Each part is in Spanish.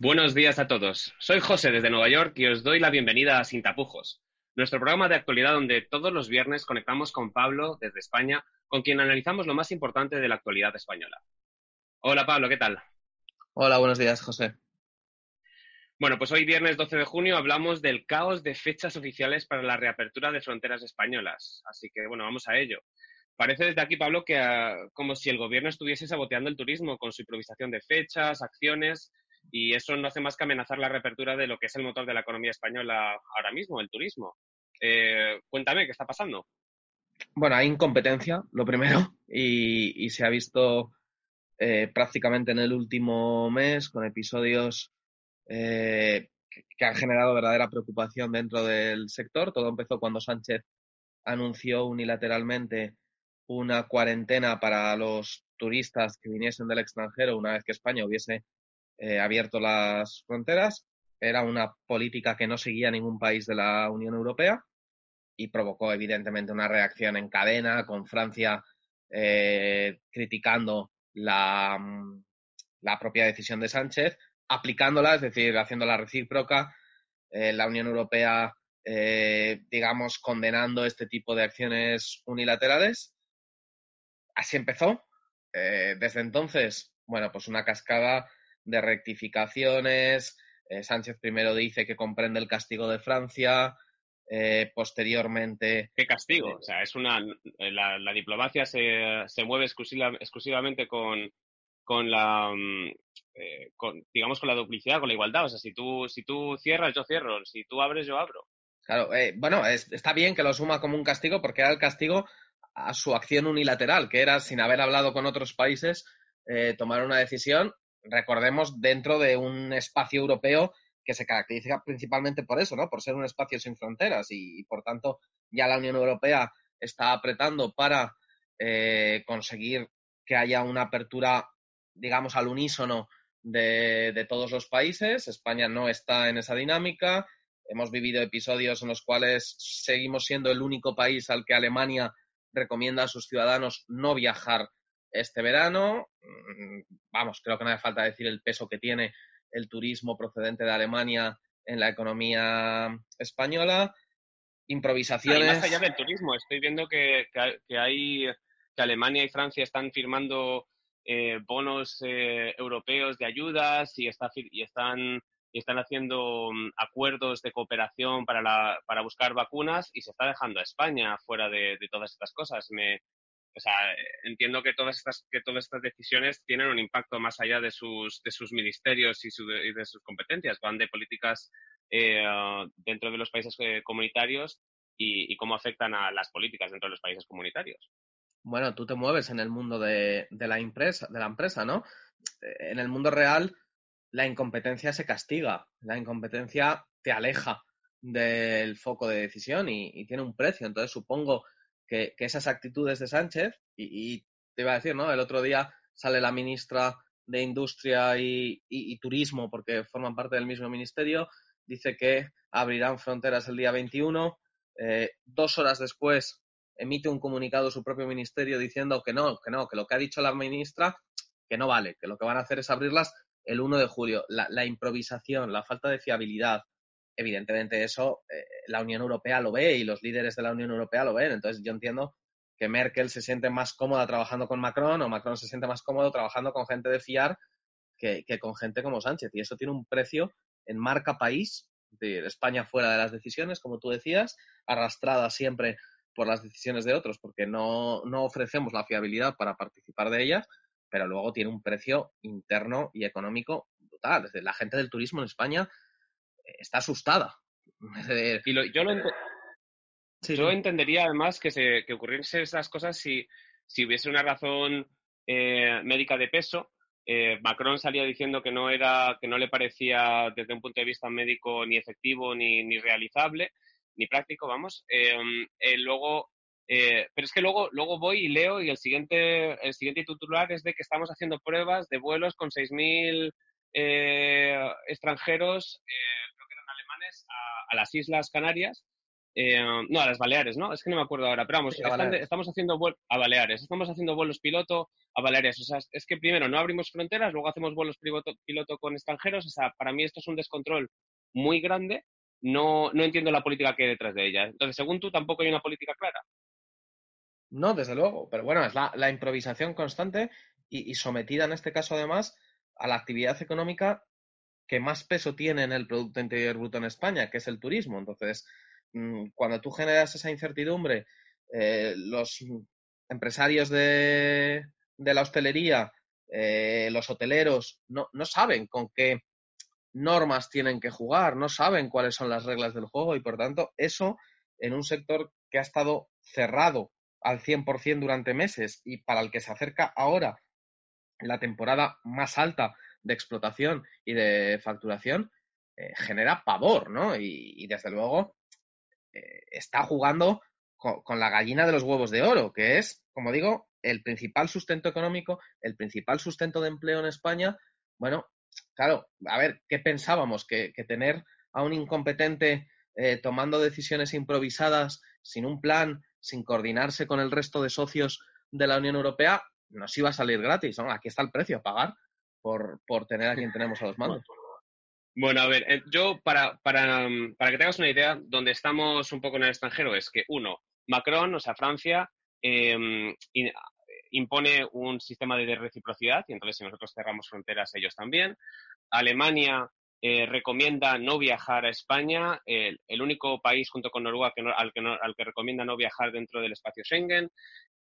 Buenos días a todos. Soy José desde Nueva York y os doy la bienvenida a Sin Tapujos, nuestro programa de actualidad donde todos los viernes conectamos con Pablo desde España, con quien analizamos lo más importante de la actualidad española. Hola Pablo, ¿qué tal? Hola, buenos días, José. Bueno, pues hoy viernes 12 de junio hablamos del caos de fechas oficiales para la reapertura de fronteras españolas. Así que bueno, vamos a ello. Parece desde aquí, Pablo, que ah, como si el gobierno estuviese saboteando el turismo con su improvisación de fechas, acciones y eso no hace más que amenazar la reapertura de lo que es el motor de la economía española ahora mismo, el turismo. Eh, cuéntame, ¿qué está pasando? Bueno, hay incompetencia, lo primero, y, se ha visto eh, prácticamente en el último mes con episodios eh, que, han generado verdadera preocupación dentro del sector. Todo empezó cuando Sánchez anunció unilateralmente una cuarentena para los turistas que viniesen del extranjero una vez que España hubiese eh, abierto las fronteras. Era una política que no seguía ningún país de la Unión Europea y provocó evidentemente una reacción en cadena con Francia eh, criticando la, mm, la, propia decisión de Sánchez, aplicándola, es decir, haciéndola recíproca. Eh, la Unión Europea, digamos, condenando este tipo de acciones unilaterales. Así empezó. desde entonces, bueno, pues una cascada de rectificaciones. Eh, Sánchez primero dice que comprende el castigo de Francia, eh, posteriormente. ¿Qué castigo? O sea, es una. La, diplomacia se, se mueve exclusivamente con, con la. Mm, eh, digamos, con la duplicidad, con la igualdad. O sea, si tú, si tú cierras, yo cierro. Si tú abres, yo abro. Claro, bueno, está bien que lo suma como un castigo porque era el castigo a su acción unilateral, que era, sin haber hablado con otros países, tomar una decisión recordemos, dentro de un espacio europeo que se caracteriza principalmente por eso, ¿no? Por ser un espacio sin fronteras y, por tanto, ya la Unión Europea está apretando para eh, conseguir que haya una apertura, digamos, al unísono de, de, todos los países. España no está en esa dinámica. Hemos vivido episodios en los cuales seguimos siendo el único país al que Alemania recomienda a sus ciudadanos no viajar este verano. Mm, vamos, creo que no hace falta decir el peso que tiene el turismo procedente de Alemania en la economía española. Improvisaciones. más allá del turismo, estoy viendo que, que, hay que Alemania y Francia están firmando eh, bonos eh, europeos de ayudas y, está, y están y están haciendo mm, acuerdos de cooperación para, la, para buscar vacunas y se está dejando a España fuera de, de todas estas cosas. Me, o sea, entiendo que todas estas, que todas estas decisiones tienen un impacto más allá de sus, de sus ministerios y, de sus competencias, van de políticas eh, dentro de los países eh, comunitarios y, cómo afectan a las políticas dentro de los países comunitarios. Bueno, tú te mueves en el mundo de, de la empresa, de la empresa, ¿no? Eh, en el mundo real, la incompetencia se castiga, la incompetencia te aleja del foco de decisión y, y tiene un precio. Entonces, supongo que, esas actitudes de Sánchez, y, te iba a decir, ¿no? El otro día sale la ministra de Industria y, Turismo, porque forman parte del mismo ministerio, dice que abrirán fronteras el día 21. Eh, dos horas después emite un comunicado su propio ministerio diciendo que no, que no, que lo que ha dicho la ministra, que no vale, que lo que van a hacer es abrirlas el 1 de julio. la improvisación, la falta de fiabilidad, evidentemente eso eh, la Unión Europea lo ve y los líderes de la Unión Europea lo ven. Entonces yo entiendo que Merkel se siente más cómoda trabajando con Macron o Macron se siente más cómodo trabajando con gente de fiar que, con gente como Sánchez. Y eso tiene un precio en marca país, de España fuera de las decisiones, como tú decías, arrastrada siempre por las decisiones de otros, porque no, no ofrecemos la fiabilidad para participar de ellas, pero luego tiene un precio interno y económico brutal. La gente del turismo en España está asustada. Y yo lo yo entendería además que, se, que ocurriesen esas cosas si, si hubiese una razón eh, médica de peso. Eh, Macron salía diciendo que no era, que no le parecía desde un punto de vista médico ni efectivo ni, ni realizable, ni práctico, vamos. Em, eh, luego, pero es que luego, luego voy y leo y el siguiente, el siguiente titular es de que estamos haciendo pruebas de vuelos con 6.000 extranjeros a, las Islas Canarias eh, no, a las Baleares, ¿no? Es que no me acuerdo ahora, pero vamos, estamos haciendo vuelos a Baleares, estamos haciendo vuelos piloto a Baleares. O sea, es que primero no abrimos fronteras, luego hacemos vuelos piloto, piloto con extranjeros. O sea, para mí esto es un descontrol muy grande. No, no entiendo la política que hay detrás de ella. Entonces, según tú, tampoco hay una política clara. No, desde luego, pero bueno, es la, improvisación constante y, sometida en este caso además a la actividad económica que más peso tiene en el Producto Interior Bruto en España, que es el turismo. Entonces, mm, cuando tú generas esa incertidumbre, eh, los empresarios de, la hostelería, eh, los hoteleros, no, no saben con qué normas tienen que jugar, no saben cuáles son las reglas del juego y por tanto eso en un sector que ha estado cerrado al 100% durante meses y para el que se acerca ahora la temporada más alta de explotación y de facturación, eh, genera pavor, ¿no? Y, desde luego eh, está jugando con, la gallina de los huevos de oro, que es, como digo, el principal sustento económico, el principal sustento de empleo en España. Bueno, claro, a ver, ¿qué pensábamos? Que, tener a un incompetente eh, tomando decisiones improvisadas, sin un plan, sin coordinarse con el resto de socios de la Unión Europea, nos iba a salir gratis. ¿no? Aquí está el precio a pagar por, por tener a quien tenemos a los mandos. Bueno, a ver, eh, yo para, para, mm, para, que tengas una idea, donde estamos un poco en el extranjero es que, uno, Macron, o sea, Francia, em, impone un sistema de reciprocidad y entonces si nosotros cerramos fronteras, ellos también. Alemania eh, recomienda no viajar a España, el, único país junto con Noruega que al, que al, que recomienda no viajar dentro del espacio Schengen.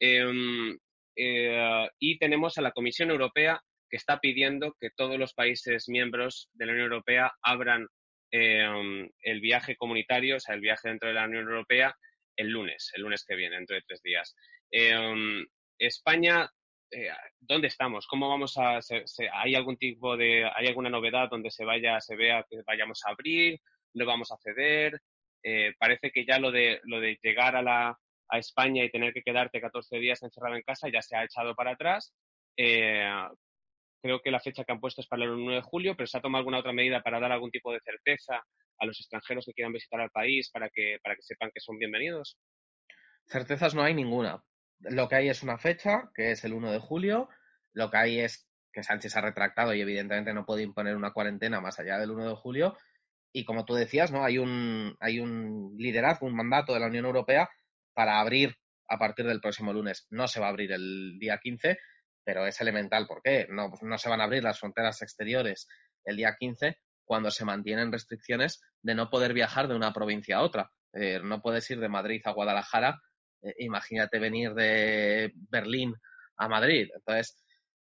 Em, eh, y tenemos a la Comisión Europea que está pidiendo que todos los países miembros de la Unión Europea abran em, el viaje comunitario, o sea, el viaje dentro de la Unión Europea, el lunes, el lunes que viene, dentro de tres días. Em, España eh, ¿dónde estamos? ¿Cómo vamos a, hay algún tipo de, hay alguna novedad donde se vaya, se vea que vayamos a abrir, no vamos a ceder? Eh, parece que ya lo de, lo de llegar a la, a España y tener que quedarte 14 días encerrado en casa ya se ha echado para atrás. Eh, creo que la fecha que han puesto es para el 1 de julio, pero ¿se ha tomado alguna otra medida para dar algún tipo de certeza a los extranjeros que quieran visitar al país para que, para que sepan que son bienvenidos? Certezas no hay ninguna. Lo que hay es una fecha, que es el 1 de julio. Lo que hay es que Sánchez ha retractado y evidentemente no puede imponer una cuarentena más allá del 1 de julio. Y como tú decías, ¿no? Hay un, hay un liderazgo, un mandato de la Unión Europea para abrir a partir del próximo lunes. No se va a abrir el día 15, pero es elemental. ¿Por qué? No, pues no se van a abrir las fronteras exteriores el día 15 cuando se mantienen restricciones de no poder viajar de una provincia a otra. no puedes ir de Madrid a Guadalajara eh, imagínate venir de Berlín a Madrid. Entonces,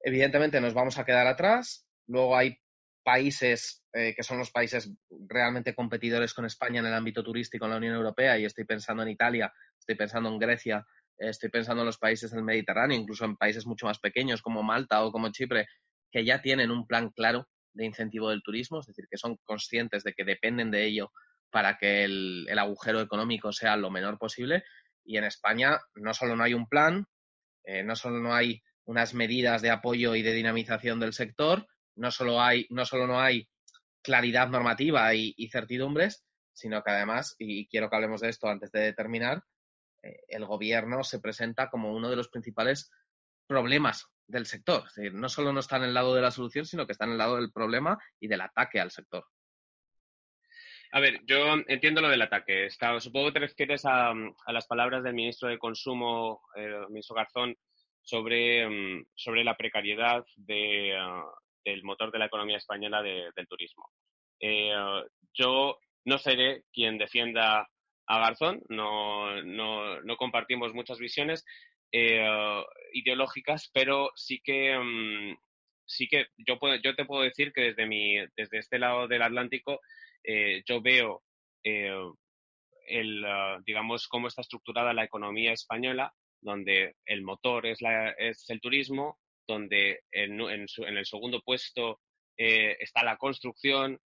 evidentemente nos vamos a quedar atrás. Luego hay países eh, que son los países realmente competidores con España en el ámbito turístico en la Unión Europea y estoy pensando en Italia, estoy pensando en Grecia, estoy pensando en los países del Mediterráneo, incluso en países mucho más pequeños como Malta o como Chipre, que ya tienen un plan claro de incentivo del turismo, es decir, que son conscientes de que dependen de ello para que el agujero económico sea lo menor posible. Y en España no solo no hay un plan, eh, no solo no hay unas medidas de apoyo y de dinamización del sector, no solo, hay, no, solo no hay claridad normativa y, certidumbres, sino que además, y quiero que hablemos de esto antes de terminar, eh, el gobierno se presenta como uno de los principales problemas del sector. Es decir, no solo no está en el lado de la solución, sino que está en el lado del problema y del ataque al sector. A ver, yo entiendo lo del ataque. supongo que te refieres a, las palabras del ministro de Consumo, eh, el ministro Garzón, sobre, mm, sobre la precariedad ah, del motor de la economía española del turismo. Eh, yo no seré quien defienda a Garzón, no, no, no compartimos muchas visiones eh, ideológicas, pero sí que, mm, sí que yo, puedo, yo te puedo decir que desde, mi, desde este lado del Atlántico eh, yo veo eh, el, ah, digamos, cómo está estructurada la economía española, donde el motor es, la, es el turismo, donde en, en, el segundo puesto está la construcción,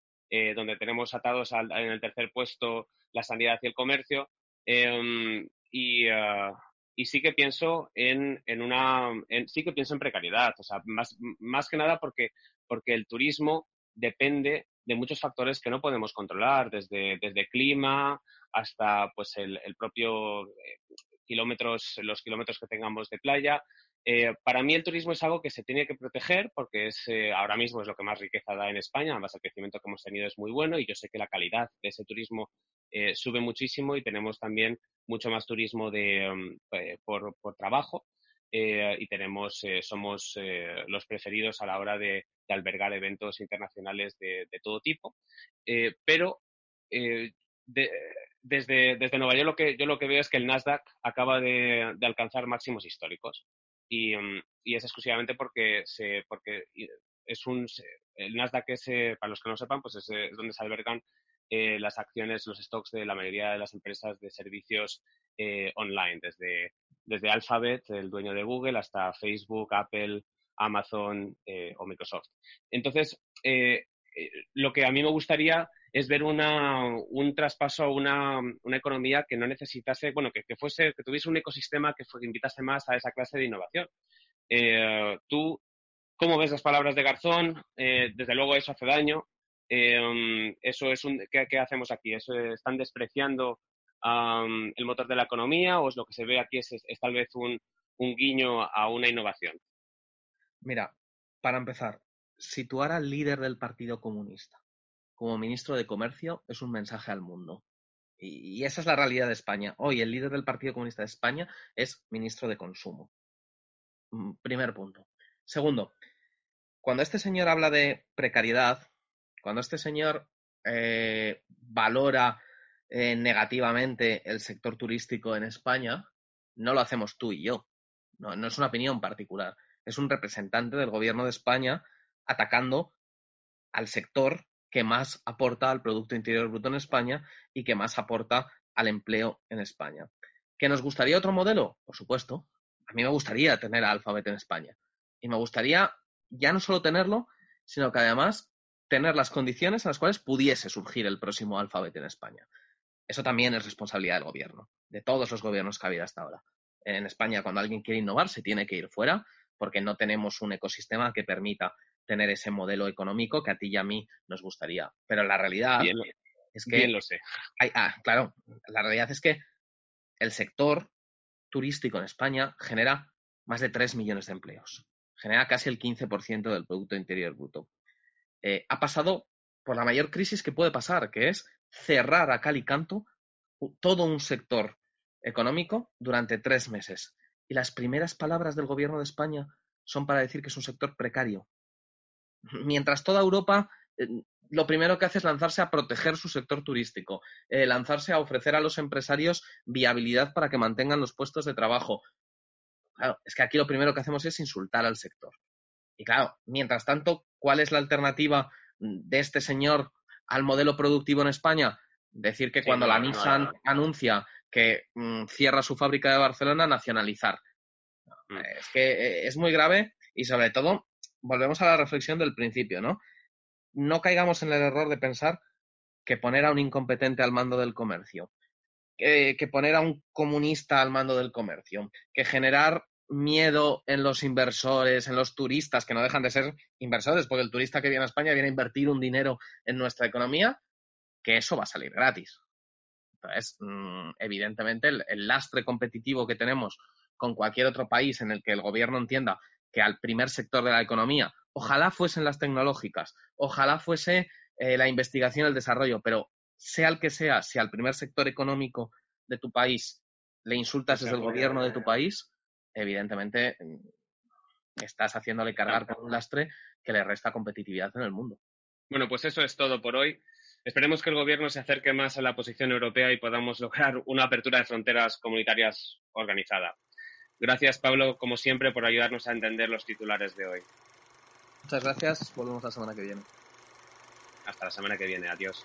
donde tenemos atados en el tercer puesto la sanidad y el comercio. Em, y, ah, y, sí que pienso en, en una, sí que pienso en precariedad, o sea, más, más que nada porque, porque el turismo depende de muchos factores que no podemos controlar, desde, desde clima hasta pues el, propio eh, kilómetros, los kilómetros que tengamos de playa. Eh, para mí el turismo es algo que se tiene que proteger porque es eh, ahora mismo es lo que más riqueza da en España, además el crecimiento que hemos tenido es muy bueno y yo sé que la calidad de ese turismo sube muchísimo y tenemos también mucho más turismo de, mm, por, trabajo y tenemos, somos los preferidos a la hora de, albergar eventos internacionales de, todo tipo. pero desde, desde Nueva York lo que, yo lo que veo es que el Nasdaq acaba de, alcanzar máximos históricos. Y, mm, y, es exclusivamente porque, se, porque es un, el Nasdaq es, eh, para los que no sepan, pues es, donde se albergan eh, las acciones, los stocks de la mayoría de las empresas de servicios eh, online, desde, desde Alphabet, el dueño de Google, hasta Facebook, Apple, Amazon o Microsoft. Entonces, lo que a mí me gustaría es ver un traspaso a una, una, economía que no necesitase, bueno, que, que, fuese, que tuviese un ecosistema que, invitase más a esa clase de innovación. Eh, tú, ¿cómo ves las palabras de Garzón? Eh, desde luego eso hace daño. Eh, eso es un, ¿qué, hacemos aquí? ¿Eso, ¿Están despreciando el motor de la economía o es lo que se ve aquí es, es, tal vez un, un guiño a una innovación? Mira, para empezar, situar al líder del Partido Comunista como ministro de Comercio es un mensaje al mundo. Y, esa es la realidad de España. Hoy el líder del Partido Comunista de España es ministro de Consumo. Mm, primer punto. Segundo, cuando este señor habla de precariedad, cuando este señor eh, valora eh, negativamente el sector turístico en España, no lo hacemos tú y yo. No, no es una opinión particular. Es un representante del gobierno de España atacando al sector que más aporta al Producto Interior Bruto en España y que más aporta al empleo en España. ¿Que nos gustaría otro modelo? Por supuesto. A mí me gustaría tener Alphabet en España. Y me gustaría ya no solo tenerlo, sino que además tener las condiciones en las cuales pudiese surgir el próximo Alphabet en España. Eso también es responsabilidad del gobierno, de todos los gobiernos que ha habido hasta ahora. En España, cuando alguien quiere innovar, se tiene que ir fuera porque no tenemos un ecosistema que permita tener ese modelo económico que a ti y a mí nos gustaría. Pero la realidad es que... Bien lo sé. ah, claro, la realidad es que el sector turístico en España genera más de 3 millones de empleos. Genera casi el 15% del Producto Interior Bruto. Eh, ha pasado por la mayor crisis que puede pasar, que es cerrar a cal y canto todo un sector económico durante tres meses. Y las primeras palabras del gobierno de España son para decir que es un sector precario, mientras toda Europa eh, lo primero que hace es lanzarse a proteger su sector turístico, eh, lanzarse a ofrecer a los empresarios viabilidad para que mantengan los puestos de trabajo. Claro, es que aquí lo primero que hacemos es insultar al sector. Y claro, mientras tanto, ¿cuál es la alternativa de este señor al modelo productivo en España? Decir que cuando la Nissan anuncia que mm, cierra su fábrica de Barcelona, nacionalizar. Mm. Es que eh, es muy grave y sobre todo volvemos a la reflexión del principio, ¿no? No caigamos en el error de pensar que poner a un incompetente al mando del comercio, que, poner a un comunista al mando del comercio, que generar miedo en los inversores, en los turistas, que no dejan de ser inversores, porque el turista que viene a España viene a invertir un dinero en nuestra economía, que eso va a salir gratis. Entonces, mm, evidentemente, el, lastre competitivo que tenemos con cualquier otro país en el que el gobierno entienda que al primer sector de la economía. Ojalá fuesen las tecnológicas, ojalá fuese eh, la investigación y el desarrollo, pero sea el que sea, si al primer sector económico de tu país le insultas desde el gobierno de tu país, evidentemente mm, estás haciéndole cargar con un lastre que le resta competitividad en el mundo. Bueno, pues eso es todo por hoy. Esperemos que el gobierno se acerque más a la posición europea y podamos lograr una apertura de fronteras comunitarias organizada. Gracias, Pablo, como siempre, por ayudarnos a entender los titulares de hoy. Muchas gracias. Volvemos la semana que viene. Hasta la semana que viene. Adiós.